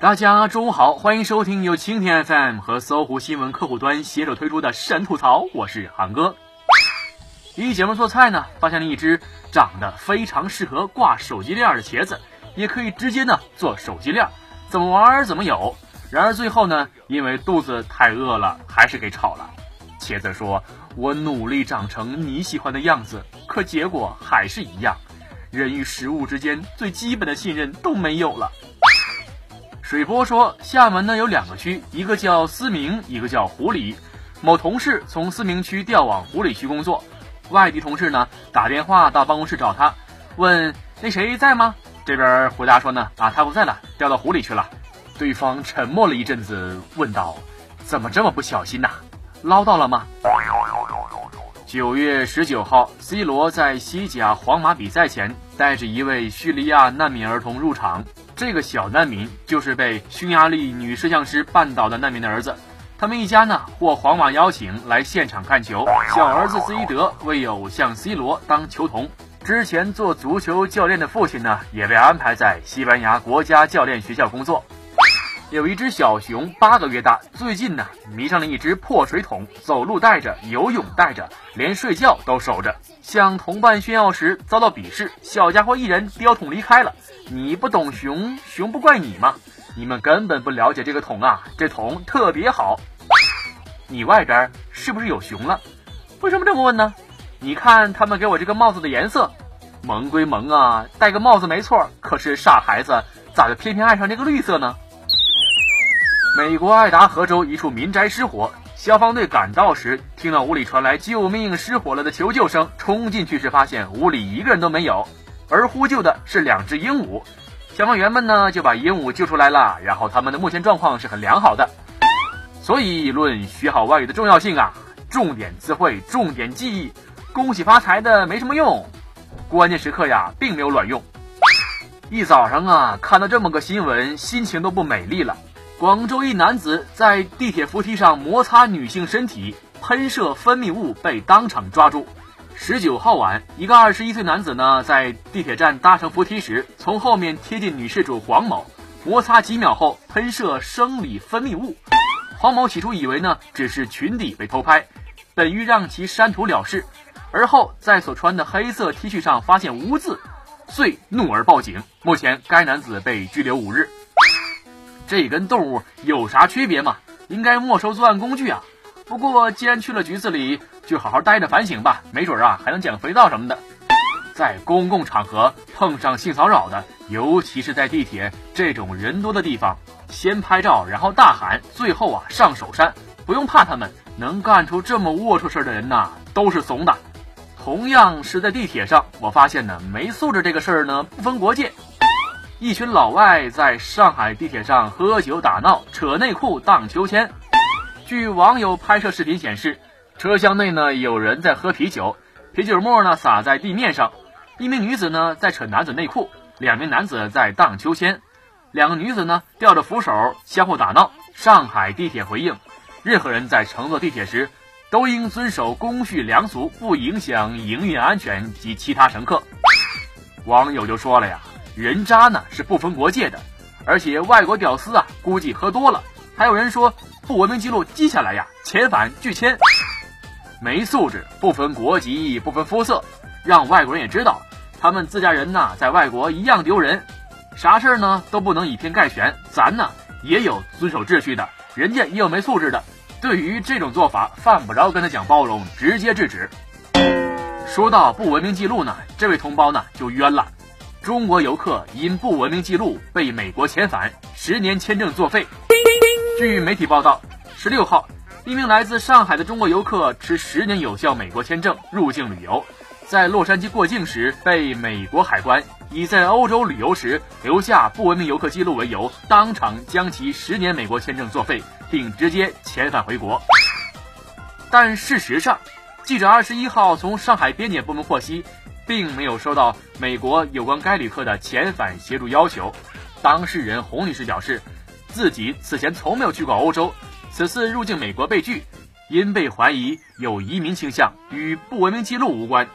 大家中午好，欢迎收听由蜻蜓 FM 和搜狐新闻客户端携手推出的神吐槽，我是韩哥。一节目做菜呢，发现了一只长得非常适合挂手机链的茄子，也可以直接呢做手机链，怎么玩怎么有。然而最后呢，因为肚子太饿了，还是给炒了。茄子说：“我努力长成你喜欢的样子，可结果还是一样，人与食物之间最基本的信任都没有了。”水波说：“厦门呢有两个区，一个叫思明，一个叫湖里。某同事从思明区调往湖里区工作，外地同事呢打电话到办公室找他，问那谁在吗？这边回答说呢啊他不在了，调到湖里去了。对方沉默了一阵子，问道：怎么这么不小心呐？捞到了吗？”九月十九号，C 罗在西甲皇马比赛前带着一位叙利亚难民儿童入场。这个小难民就是被匈牙利女摄像师绊倒的难民的儿子。他们一家呢获皇马邀请来现场看球。小儿子斯伊德为偶像 C 罗当球童。之前做足球教练的父亲呢也被安排在西班牙国家教练学校工作。有一只小熊八个月大，最近呢迷上了一只破水桶，走路带着，游泳带着，连睡觉都守着。向同伴炫耀时遭到鄙视，小家伙一人叼桶离开了。你不懂熊，熊不怪你吗？你们根本不了解这个桶啊，这桶特别好。你外边是不是有熊了？为什么这么问呢？你看他们给我这个帽子的颜色，萌归萌啊，戴个帽子没错，可是傻孩子咋就偏偏爱上这个绿色呢？美国爱达荷州一处民宅失火，消防队赶到时，听到屋里传来“救命，失火了”的求救声，冲进去时发现屋里一个人都没有，而呼救的是两只鹦鹉。消防员们呢就把鹦鹉救出来了，然后他们的目前状况是很良好的。所以论学好外语的重要性啊，重点词汇，重点记忆，恭喜发财的没什么用，关键时刻呀并没有卵用。一早上啊看到这么个新闻，心情都不美丽了。广州一男子在地铁扶梯上摩擦女性身体，喷射分泌物被当场抓住。十九号晚，一个二十一岁男子呢，在地铁站搭乘扶梯时，从后面贴近女事主黄某，摩擦几秒后喷射生理分泌物。黄某起初以为呢只是裙底被偷拍，本欲让其删图了事，而后在所穿的黑色 T 恤上发现污渍，遂怒而报警。目前该男子被拘留五日。这跟动物有啥区别吗？应该没收作案工具啊！不过既然去了局子里，就好好待着反省吧，没准啊还能捡个肥皂什么的。在公共场合碰上性骚扰的，尤其是在地铁这种人多的地方，先拍照，然后大喊，最后啊上手扇，不用怕他们，能干出这么龌龊事的人呐，都是怂的。同样是在地铁上，我发现呢，没素质这个事儿呢不分国界。一群老外在上海地铁上喝酒打闹，扯内裤荡秋千。据网友拍摄视频显示，车厢内呢有人在喝啤酒，啤酒沫呢洒在地面上。一名女子呢在扯男子内裤，两名男子在荡秋千，两个女子呢吊着扶手相互打闹。上海地铁回应：任何人在乘坐地铁时，都应遵守公序良俗，不影响营运安全及其他乘客。网友就说了呀。人渣呢是不分国界的，而且外国屌丝啊估计喝多了。还有人说不文明记录记下来呀，遣返拒签。没素质，不分国籍，不分肤色，让外国人也知道，他们自家人呐在外国一样丢人。啥事儿呢都不能以偏概全，咱呢也有遵守秩序的，人家也有没素质的。对于这种做法，犯不着跟他讲包容，直接制止。说到不文明记录呢，这位同胞呢就冤了。中国游客因不文明记录被美国遣返，十年签证作废。据媒体报道，十六号，一名来自上海的中国游客持十年有效美国签证入境旅游，在洛杉矶过境时被美国海关以在欧洲旅游时留下不文明游客记录为由，当场将其十年美国签证作废，并直接遣返回国。但事实上，记者二十一号从上海边检部门获悉。并没有收到美国有关该旅客的遣返协助要求。当事人洪女士表示，自己此前从没有去过欧洲，此次入境美国被拒，因被怀疑有移民倾向，与不文明记录无关。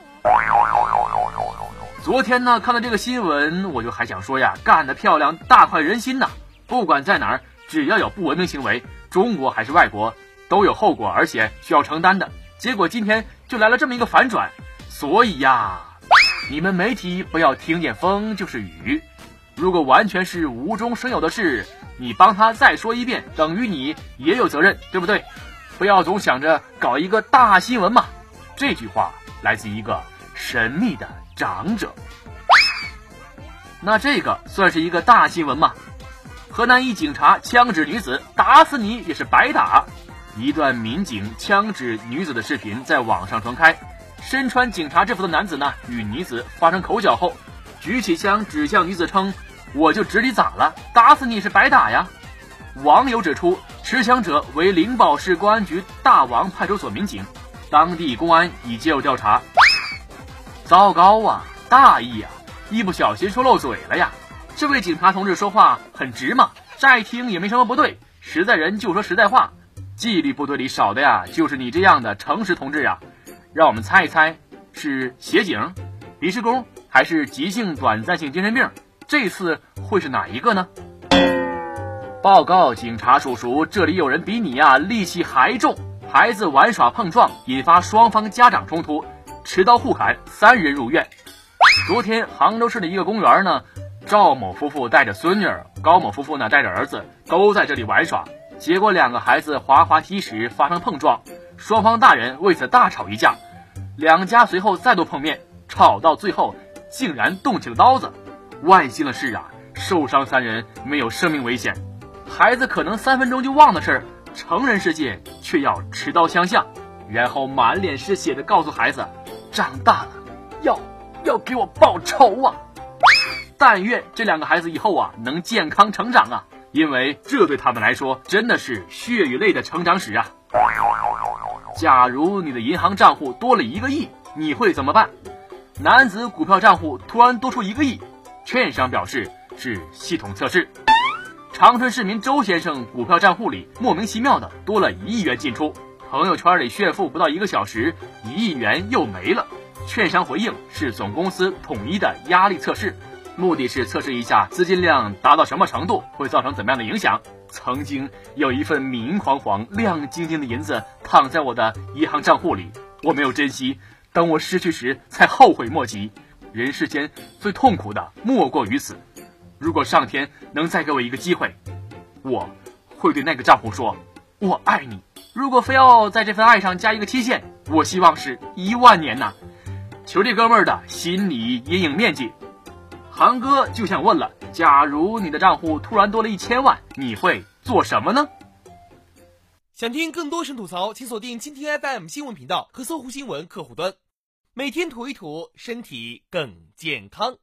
昨天呢，看到这个新闻，我就还想说呀，干得漂亮，大快人心呐！不管在哪儿，只要有不文明行为，中国还是外国，都有后果，而且需要承担的。结果今天就来了这么一个反转，所以呀，你们媒体不要听见风就是雨。如果完全是无中生有的事，你帮他再说一遍，等于你也有责任，对不对？不要总想着搞一个大新闻嘛。这句话来自一个神秘的长者。那这个算是一个大新闻吗？河南一警察枪指女子，打死你也是白打。一段民警枪指女子的视频在网上传开，身穿警察制服的男子呢与女子发生口角后，举起枪指向女子称：“我就指你咋了？打死你是白打呀！”网友指出，持枪者为灵宝市公安局大王派出所民警，当地公安已介入调查。糟糕啊，大意啊，一不小心说漏嘴了呀！这位警察同志说话很直嘛，乍一听也没什么不对，实在人就说实在话。纪律部队里少的呀，就是你这样的诚实同志呀。让我们猜一猜，是协警、临时工还是急性短暂性精神病？这次会是哪一个呢？报告警察叔叔，这里有人比你呀力气还重。孩子玩耍碰撞，引发双方家长冲突，持刀互砍，三人入院。昨天杭州市的一个公园呢，赵某夫妇带着孙女儿，高某夫妇呢带着儿子，都在这里玩耍。结果两个孩子滑滑梯时发生碰撞，双方大人为此大吵一架，两家随后再度碰面，吵到最后竟然动起了刀子。万幸的是啊，受伤三人没有生命危险。孩子可能三分钟就忘的事儿，成人世界却要持刀相向，然后满脸是血的告诉孩子，长大了要要给我报仇啊！但愿这两个孩子以后啊能健康成长啊。因为这对他们来说真的是血与泪的成长史啊！假如你的银行账户多了一个亿，你会怎么办？男子股票账户突然多出一个亿，券商表示是系统测试。长春市民周先生股票账户里莫名其妙的多了一亿元进出，朋友圈里炫富不到一个小时，一亿元又没了。券商回应是总公司统一的压力测试。目的是测试一下资金量达到什么程度会造成怎么样的影响。曾经有一份明晃晃、亮晶晶的银子躺在我的银行账户里，我没有珍惜，等我失去时才后悔莫及。人世间最痛苦的莫过于此。如果上天能再给我一个机会，我会对那个账户说：“我爱你。”如果非要在这份爱上加一个期限，我希望是一万年呐！求这哥们儿的心理阴影面积。韩哥就想问了：假如你的账户突然多了一千万，你会做什么呢？想听更多神吐槽，请锁定蜻蜓 FM 新闻频道和搜狐新闻客户端，每天吐一吐，身体更健康。